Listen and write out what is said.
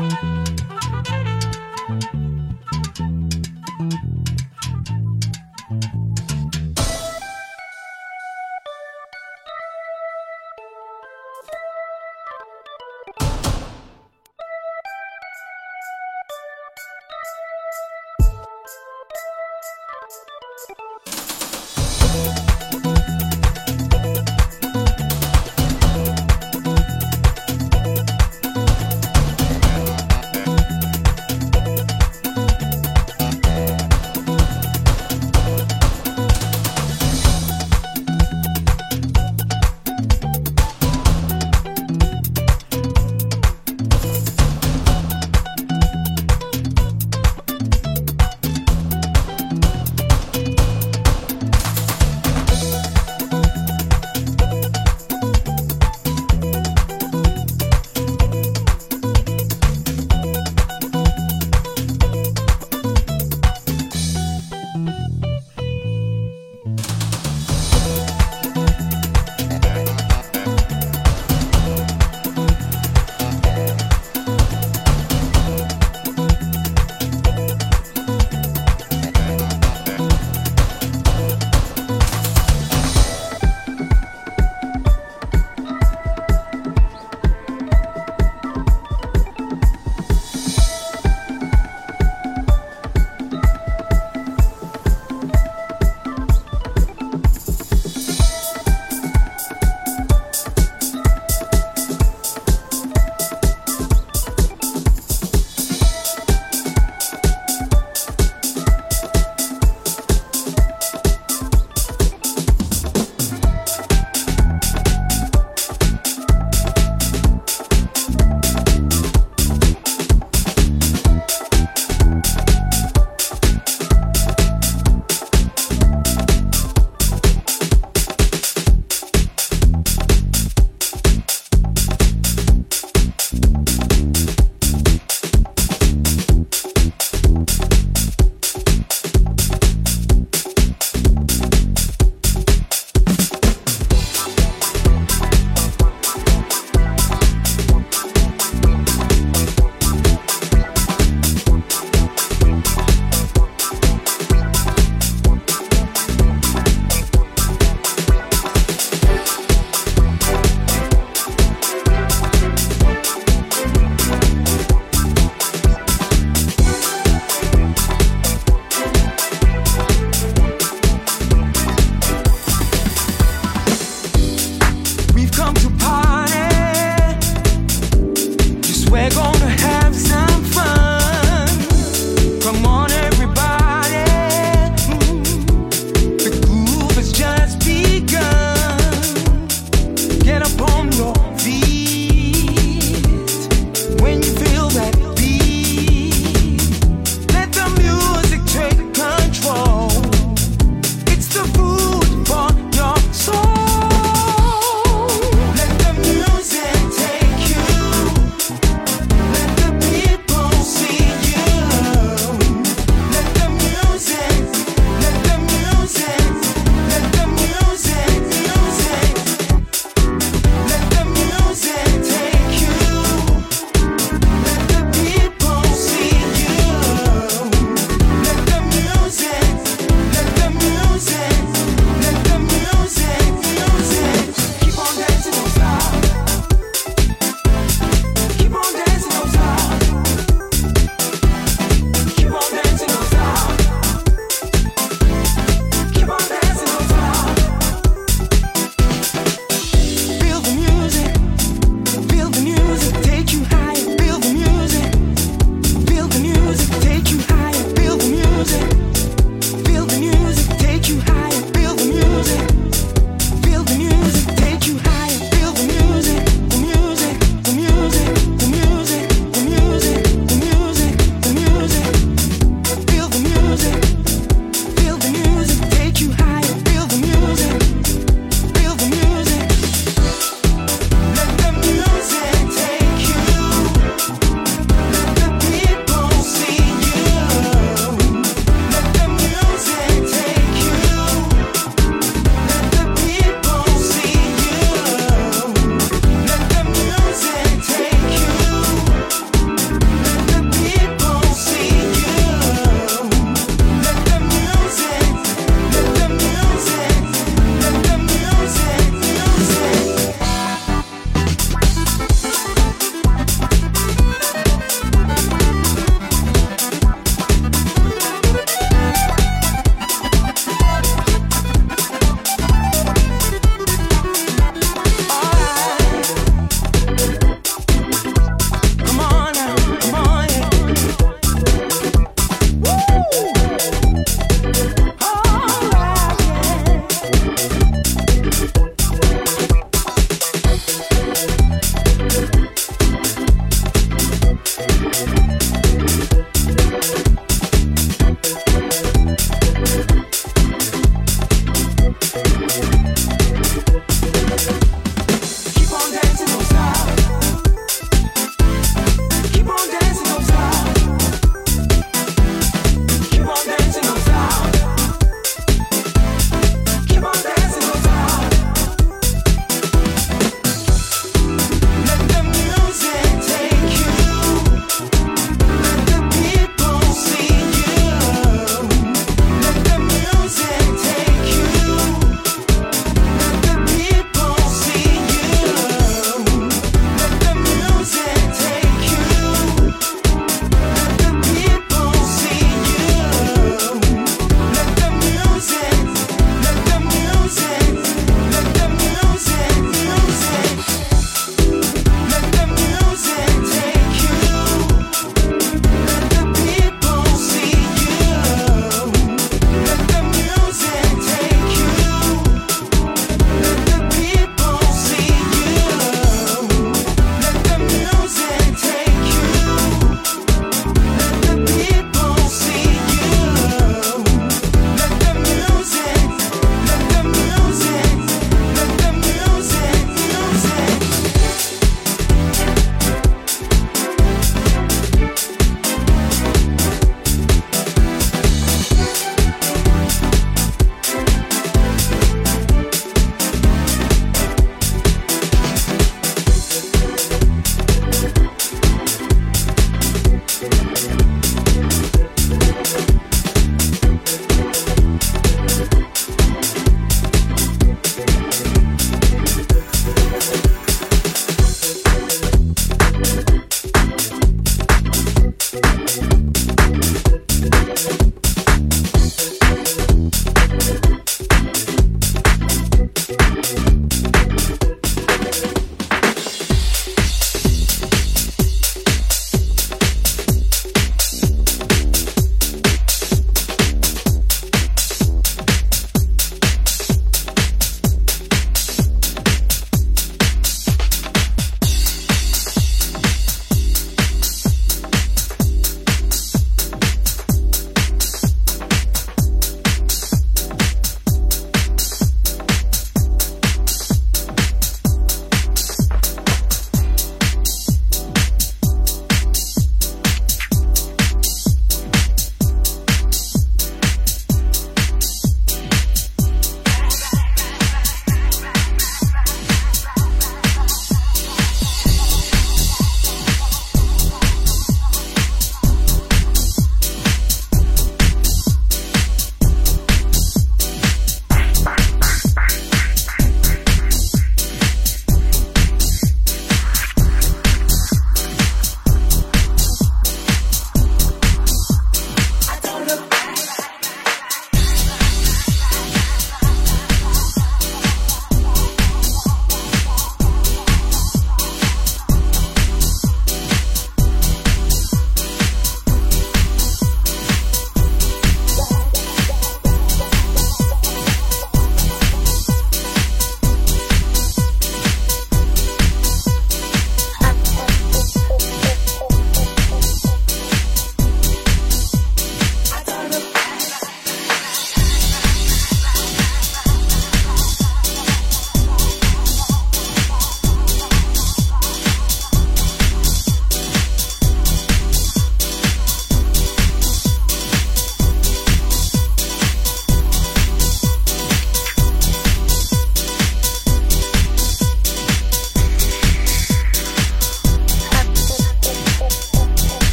Thank you.